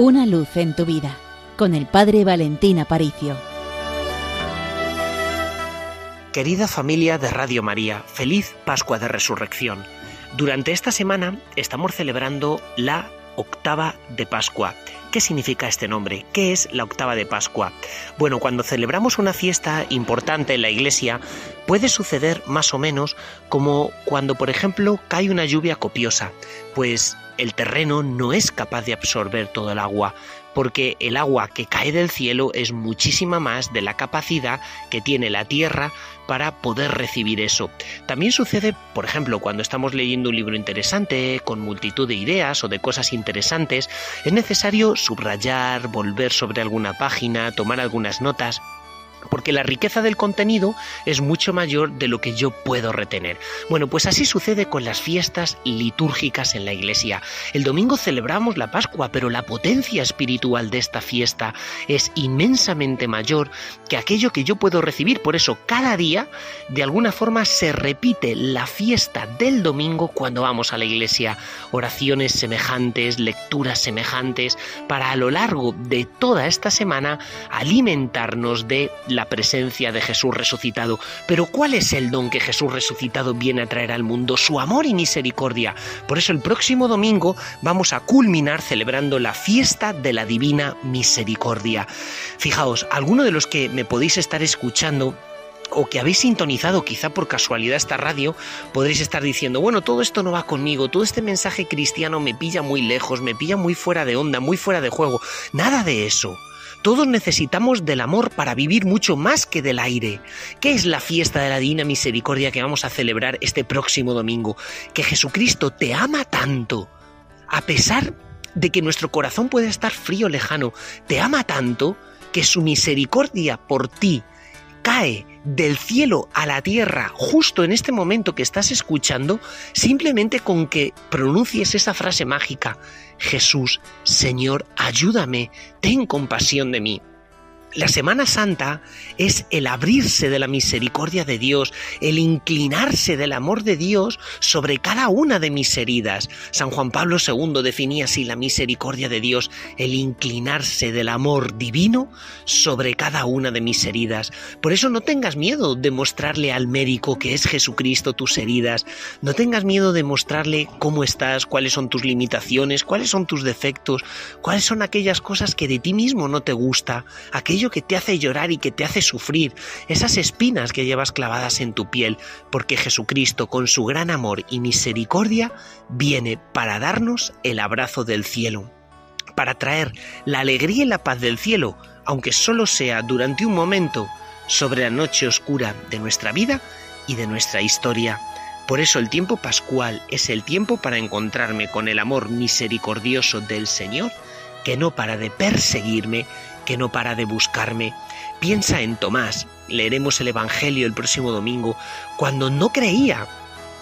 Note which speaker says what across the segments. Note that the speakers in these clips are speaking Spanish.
Speaker 1: Una luz en tu vida con el Padre Valentín Aparicio.
Speaker 2: Querida familia de Radio María, feliz Pascua de Resurrección. Durante esta semana estamos celebrando la octava de Pascua. ¿Qué significa este nombre? ¿Qué es la octava de Pascua? Bueno, cuando celebramos una fiesta importante en la iglesia, puede suceder más o menos como cuando, por ejemplo, cae una lluvia copiosa, pues el terreno no es capaz de absorber todo el agua, porque el agua que cae del cielo es muchísima más de la capacidad que tiene la tierra para poder recibir eso. También sucede, por ejemplo, cuando estamos leyendo un libro interesante, con multitud de ideas o de cosas interesantes, es necesario subrayar, volver sobre alguna página, tomar algunas notas porque la riqueza del contenido es mucho mayor de lo que yo puedo retener. Bueno, pues así sucede con las fiestas litúrgicas en la iglesia. El domingo celebramos la Pascua, pero la potencia espiritual de esta fiesta es inmensamente mayor que aquello que yo puedo recibir. Por eso cada día, de alguna forma, se repite la fiesta del domingo cuando vamos a la iglesia. Oraciones semejantes, lecturas semejantes, para a lo largo de toda esta semana alimentarnos de la presencia de Jesús resucitado. Pero ¿cuál es el don que Jesús resucitado viene a traer al mundo? Su amor y misericordia. Por eso el próximo domingo vamos a culminar celebrando la fiesta de la divina misericordia. Fijaos, alguno de los que me podéis estar escuchando o que habéis sintonizado quizá por casualidad esta radio, podréis estar diciendo, bueno, todo esto no va conmigo, todo este mensaje cristiano me pilla muy lejos, me pilla muy fuera de onda, muy fuera de juego. Nada de eso. Todos necesitamos del amor para vivir mucho más que del aire. ¿Qué es la fiesta de la Divina Misericordia que vamos a celebrar este próximo domingo? Que Jesucristo te ama tanto, a pesar de que nuestro corazón puede estar frío, lejano, te ama tanto que su misericordia por ti cae del cielo a la tierra justo en este momento que estás escuchando, simplemente con que pronuncies esa frase mágica, Jesús, Señor, ayúdame, ten compasión de mí. La Semana Santa es el abrirse de la misericordia de Dios, el inclinarse del amor de Dios sobre cada una de mis heridas. San Juan Pablo II definía así la misericordia de Dios, el inclinarse del amor divino sobre cada una de mis heridas. Por eso no tengas miedo de mostrarle al médico que es Jesucristo tus heridas, no tengas miedo de mostrarle cómo estás, cuáles son tus limitaciones, cuáles son tus defectos, cuáles son aquellas cosas que de ti mismo no te gusta, que te hace llorar y que te hace sufrir, esas espinas que llevas clavadas en tu piel, porque Jesucristo con su gran amor y misericordia viene para darnos el abrazo del cielo, para traer la alegría y la paz del cielo, aunque solo sea durante un momento, sobre la noche oscura de nuestra vida y de nuestra historia. Por eso el tiempo pascual es el tiempo para encontrarme con el amor misericordioso del Señor, que no para de perseguirme, que no para de buscarme. Piensa en Tomás, leeremos el Evangelio el próximo domingo, cuando no creía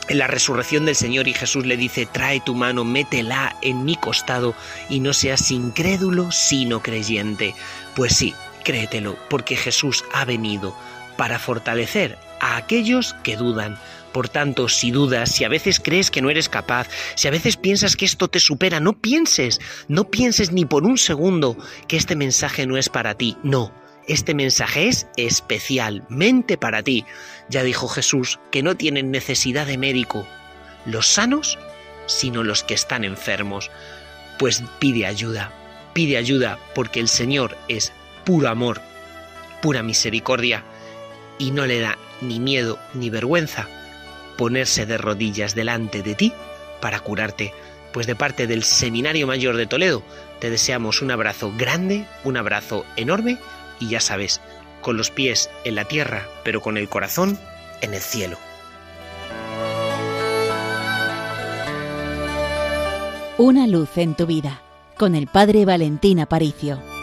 Speaker 2: en la resurrección del Señor y Jesús le dice, trae tu mano, métela en mi costado y no seas incrédulo sino creyente. Pues sí, créetelo, porque Jesús ha venido para fortalecer a aquellos que dudan. Por tanto, si dudas, si a veces crees que no eres capaz, si a veces piensas que esto te supera, no pienses, no pienses ni por un segundo que este mensaje no es para ti. No, este mensaje es especialmente para ti. Ya dijo Jesús que no tienen necesidad de médico los sanos, sino los que están enfermos. Pues pide ayuda, pide ayuda porque el Señor es puro amor, pura misericordia y no le da ni miedo ni vergüenza ponerse de rodillas delante de ti para curarte. Pues de parte del Seminario Mayor de Toledo te deseamos un abrazo grande, un abrazo enorme y ya sabes, con los pies en la tierra, pero con el corazón en el cielo.
Speaker 1: Una luz en tu vida, con el Padre Valentín Aparicio.